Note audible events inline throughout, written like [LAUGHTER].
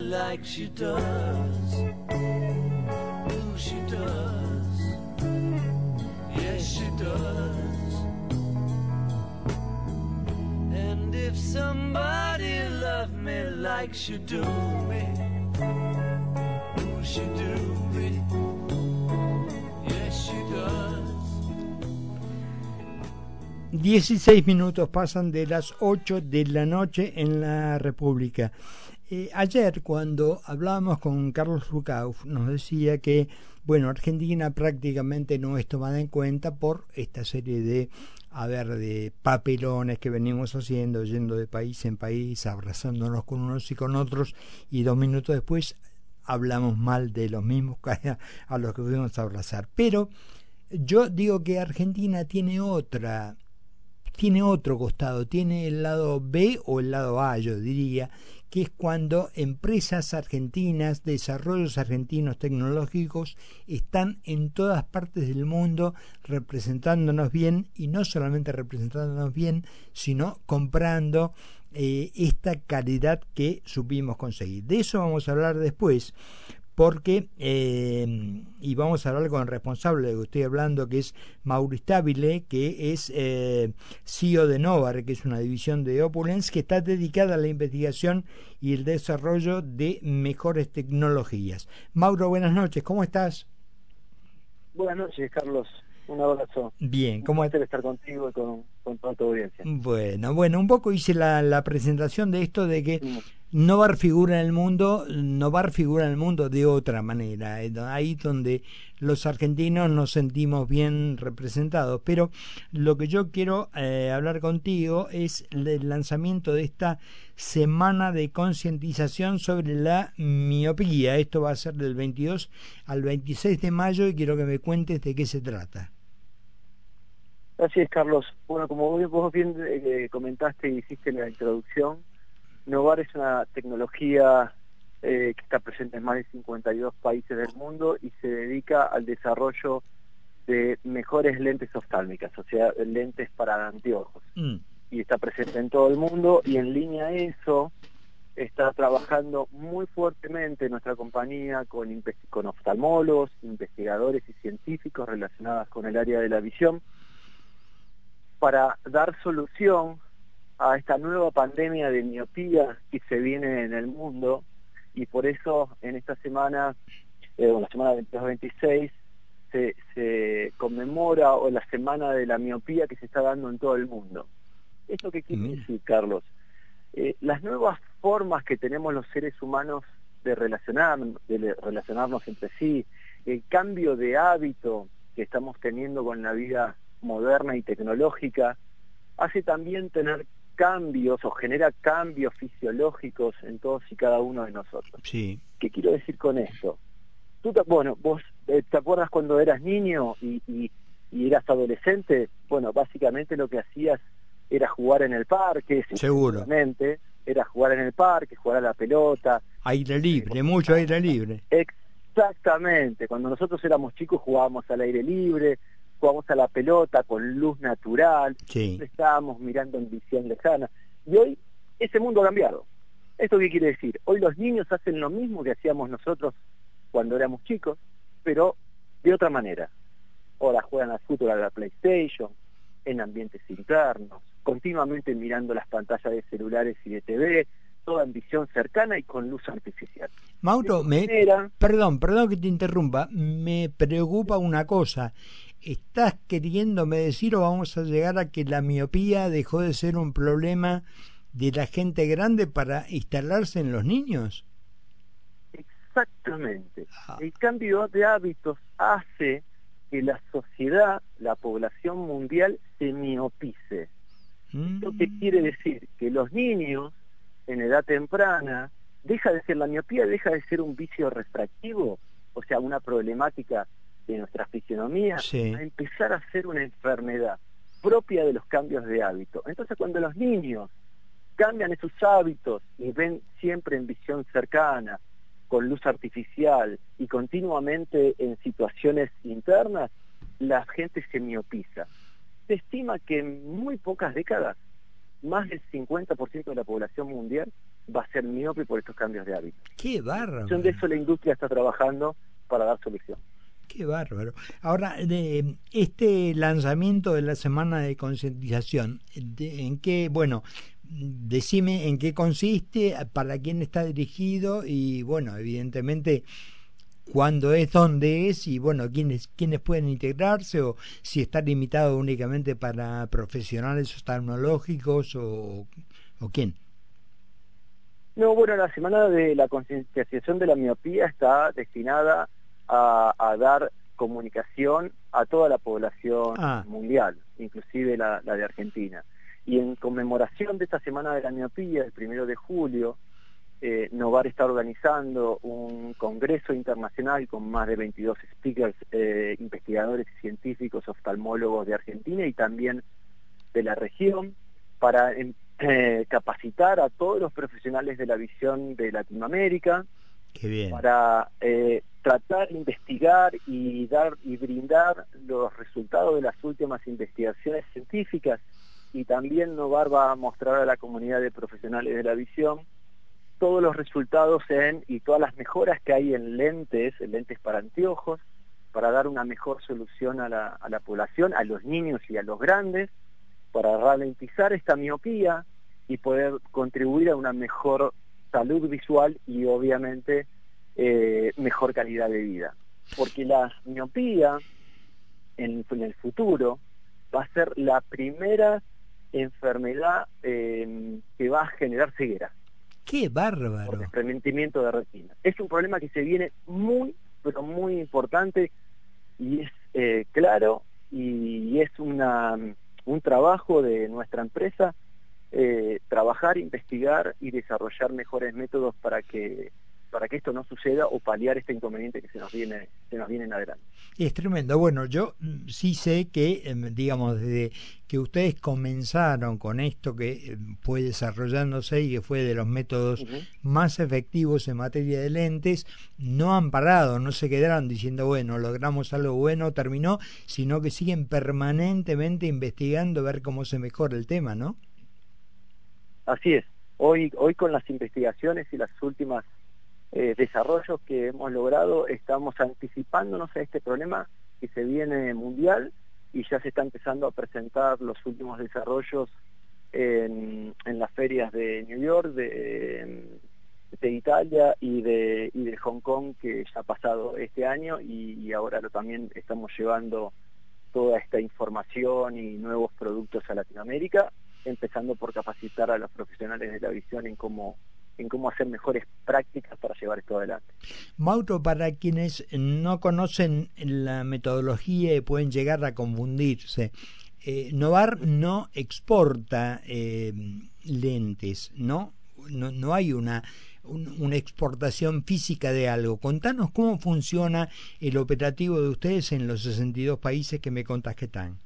like she does. Ooh, she does. Yes, she does. And if somebody loved me like she do me, ooh, she do me. 16 minutos pasan de las 8 de la noche en la República. Eh, ayer cuando hablábamos con Carlos Rucauf nos decía que bueno Argentina prácticamente no es tomada en cuenta por esta serie de a ver de papelones que venimos haciendo yendo de país en país abrazándonos con unos y con otros y dos minutos después hablamos mal de los mismos a los que fuimos a abrazar pero yo digo que Argentina tiene otra tiene otro costado, tiene el lado B o el lado A, yo diría, que es cuando empresas argentinas, desarrollos argentinos tecnológicos están en todas partes del mundo representándonos bien y no solamente representándonos bien, sino comprando eh, esta calidad que supimos conseguir. De eso vamos a hablar después, porque, eh, y vamos a hablar con el responsable de que estoy hablando, que es Mauricio Stabile, que es eh, CEO de Novar, que es una división de Opulence, que está dedicada a la investigación y el desarrollo de mejores tecnologías. Mauro, buenas noches, ¿cómo estás? Buenas noches, Carlos. Un abrazo. Bien, ¿cómo estás? estar contigo y con, con, toda tu audiencia. Bueno, bueno, un poco hice la, la presentación de esto de que sí. Novar figura en el mundo, Novar figura en el mundo de otra manera, ahí donde los argentinos nos sentimos bien representados. Pero lo que yo quiero eh, hablar contigo es el lanzamiento de esta semana de concientización sobre la miopía. Esto va a ser del 22 al 26 de mayo y quiero que me cuentes de qué se trata. Así es, Carlos. Bueno, como vos bien eh, comentaste y hiciste en la introducción, Novar es una tecnología eh, que está presente en más de 52 países del mundo y se dedica al desarrollo de mejores lentes oftálmicas, o sea, lentes para anteojos. Mm. Y está presente en todo el mundo y en línea a eso está trabajando muy fuertemente nuestra compañía con, con oftalmólogos, investigadores y científicos relacionados con el área de la visión para dar solución a esta nueva pandemia de miopía que se viene en el mundo y por eso en esta semana, eh, la semana 22-26, se, se conmemora o la semana de la miopía que se está dando en todo el mundo. ¿Esto qué quiere decir, Carlos? Eh, las nuevas formas que tenemos los seres humanos de, relacionar, de relacionarnos entre sí, el cambio de hábito que estamos teniendo con la vida moderna y tecnológica, hace también tener cambios o genera cambios fisiológicos en todos y cada uno de nosotros. Sí. ¿Qué quiero decir con esto? Tú te, bueno, vos eh, te acuerdas cuando eras niño y, y, y, eras adolescente, bueno, básicamente lo que hacías era jugar en el parque, seguro, era jugar en el parque, jugar a la pelota, aire libre, mucho aire libre. Exactamente, cuando nosotros éramos chicos jugábamos al aire libre, jugamos a la pelota con luz natural, sí. estábamos mirando en visión lejana. Y hoy ese mundo ha cambiado. ¿Esto qué quiere decir? Hoy los niños hacen lo mismo que hacíamos nosotros cuando éramos chicos, pero de otra manera. Ahora juegan al fútbol a la PlayStation, en ambientes internos, continuamente mirando las pantallas de celulares y de TV, toda en visión cercana y con luz artificial. Mauro, me, manera, perdón, perdón que te interrumpa, me preocupa una cosa. ¿Estás queriéndome decir o vamos a llegar a que la miopía dejó de ser un problema de la gente grande para instalarse en los niños? Exactamente. Ah. El cambio de hábitos hace que la sociedad, la población mundial, se miopice. Mm. ¿Esto qué quiere decir? Que los niños, en edad temprana, deja de ser la miopía, deja de ser un vicio refractivo, o sea, una problemática de nuestra fisionomía, sí. a empezar a ser una enfermedad propia de los cambios de hábito. Entonces, cuando los niños cambian esos hábitos y ven siempre en visión cercana, con luz artificial y continuamente en situaciones internas, la gente se miopiza. Se estima que en muy pocas décadas, más del 50% de la población mundial va a ser miope por estos cambios de hábito. Qué bárbaro. De eso la industria está trabajando para dar solución. Qué bárbaro. Ahora, de este lanzamiento de la semana de concientización, ¿en qué, bueno, decime en qué consiste, para quién está dirigido y, bueno, evidentemente, cuándo es, dónde es y, bueno, quiénes, quiénes pueden integrarse o si está limitado únicamente para profesionales oftalmológicos o, o quién. No, bueno, la semana de la concientización de la miopía está destinada a, dar comunicación a toda la población ah. mundial, inclusive la, de Argentina. Y en conmemoración de esta Semana de la Miopía, el primero de julio, eh, Novar está organizando un congreso internacional con más de 22 speakers, eh, investigadores científicos, oftalmólogos de Argentina y también de la región, para em, [CLEARS THROAT] eh, capacitar a todos los profesionales de la visión de Latinoamérica, para eh, tratar investigar y dar y brindar los resultados de las últimas investigaciones científicas. Y también Novar va a mostrar a la comunidad de profesionales de la visión todos los resultados en y todas las mejoras que hay en lentes, en lentes para anteojos, para dar una mejor solución a la, a la población, a los niños y a los grandes, para ralentizar esta miopía y poder contribuir a una mejor salud visual y obviamente eh, mejor calidad de vida. Porque la miopía en, el futuro va a ser la primera enfermedad em, que va a generar ceguera. ¡Qué bárbaro! Por desprendimiento de retina. Es un problema que se viene muy, pero muy importante y es eh, claro y es una, un trabajo de nuestra empresa eh, trabajar, investigar y desarrollar mejores métodos para que para que esto no suceda o paliar este inconveniente que se nos viene se nos viene en adelante. Es tremendo. Bueno, yo mm, sí sé que, em, digamos, desde que ustedes comenzaron con esto que em, fue desarrollándose y que fue de los métodos más efectivos en materia de lentes, no han parado, no se quedaron diciendo, bueno, logramos algo bueno, terminó, sino que siguen permanentemente investigando, ver cómo se mejora el tema, ¿no? Así es. Hoy, hoy con las investigaciones y las últimas eh, desarrollos que hemos logrado, estamos anticipándonos a este problema que se viene mundial y ya se está empezando a presentar los últimos desarrollos en, las ferias de New York, de, Italia y de, Hong Kong que ya ha pasado este año y, ahora también estamos llevando toda esta información y nuevos productos a Latinoamérica empezando por capacitar a los profesionales de la visión en cómo en cómo hacer mejores prácticas para llevar esto adelante. Mauro, para quienes no conocen la metodología y pueden llegar a confundirse, eh, Novar no exporta eh, lentes, ¿no? ¿no? No hay una, una exportación física de algo. Contanos cómo funciona el operativo de ustedes en los 62 países que me contás que están.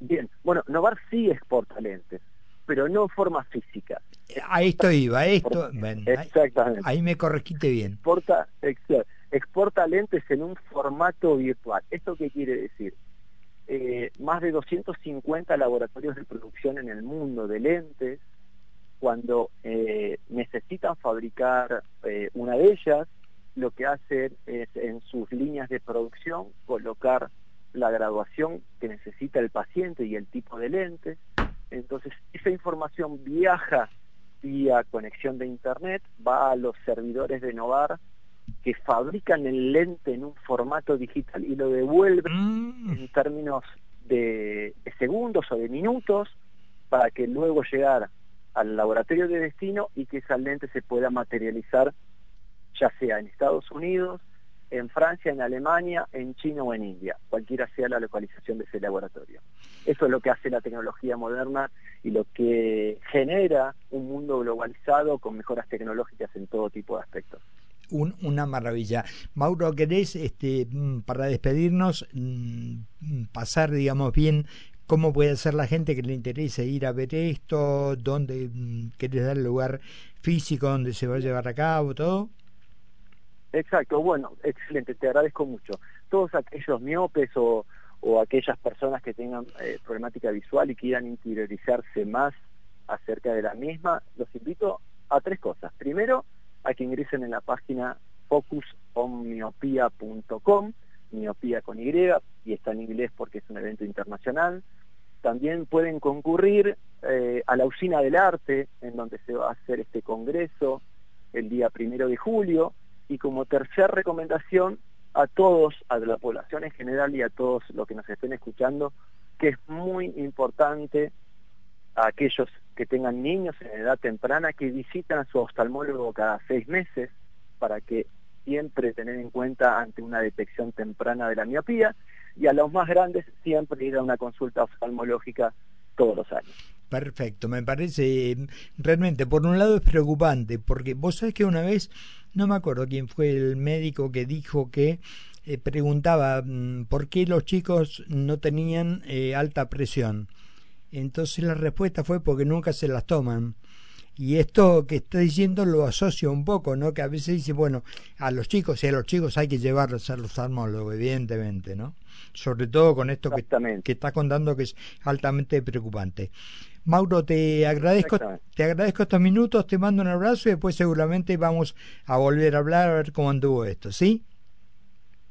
Bien, bueno, Novar sí exporta lentes, pero no en forma física. A esto iba, esto, exactamente. Ahí, me corregiste bien. Exporta, exporta lentes en un formato virtual. ¿Esto qué quiere decir? Eh, más de 250 laboratorios de producción en el mundo de lentes, cuando eh, necesitan fabricar eh, una de ellas, lo que hacen es en sus líneas de producción colocar la graduación que necesita el paciente y el tipo de lente. Entonces, esa información viaja vía conexión de Internet, va a los servidores de Novar que fabrican el lente en un formato digital y lo devuelven mm. en términos de, segundos o de minutos para que luego llegar al laboratorio de destino y que esa lente se pueda materializar ya sea en Estados Unidos, en Francia, en Alemania, en China o en India, cualquiera sea la localización de ese laboratorio. Eso es lo que hace la tecnología moderna y lo que genera un mundo globalizado con mejoras tecnológicas en todo tipo de aspectos. una maravilla. Mauro, ¿querés, este, mm, para despedirnos, mm, pasar, digamos, bien cómo puede ser la gente que le interese ir a ver esto, dónde mm, querés dar el lugar físico donde se va a llevar a cabo, todo? Exacto, bueno, excelente, te agradezco mucho. Todos aquellos miopes o, aquellas personas que tengan eh, problemática visual y quieran interiorizarse más acerca de la misma, los invito A tres cosas. Primero, a que ingresen en la página focusonmiopía.com, miopía con Y, y está en inglés porque es un evento internacional. También pueden concurrir eh, a la usina del arte, en donde se va a hacer este congreso el día primero de julio. Y como tercera recomendación, a todos, a la población en general y a todos los que nos estén escuchando, que es muy importante a aquellos que tengan niños en edad temprana que visitan a su oftalmólogo cada seis meses para que siempre tener en cuenta ante una detección temprana de la miopía y a los más grandes siempre ir a una consulta oftalmológica todos los años. Perfecto, me parece realmente, por un lado es preocupante, porque vos sabés que una vez, no me acuerdo quién fue el médico que dijo que eh, preguntaba mm, por qué los chicos no tenían eh, alta presión. Entonces la respuesta fue porque nunca se las toman. Y esto que está diciendo lo asocio un poco, ¿no? Que a veces dice, bueno, a los chicos y a los chicos hay que llevarlos a los oftalmólogos, evidentemente, ¿no? Sobre todo con esto que, que está contando que es altamente preocupante. Mauro, te agradezco, te agradezco estos minutos, te mando un abrazo y después seguramente vamos a volver a hablar a ver cómo anduvo esto, ¿sí?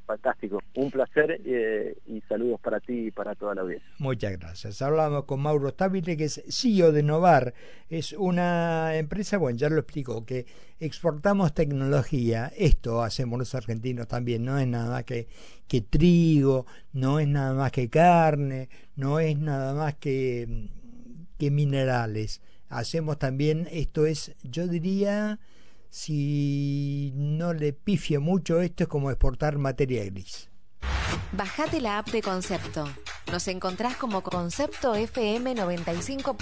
Fantástico, un placer eh, y saludos para ti y para toda la audiencia. Muchas gracias. Hablamos con Mauro Stabile, que es CEO de Novar. Es una empresa, bueno, ya lo explico, que exportamos tecnología. Esto hacemos los argentinos también. No es nada más que, que trigo, no es nada más que carne, no es nada más que, que minerales. Hacemos también, esto es, yo diría si no le pifio mucho, esto es como exportar materia gris. Bajate la app de Concepto. Nos encontrás como Concepto FM 95.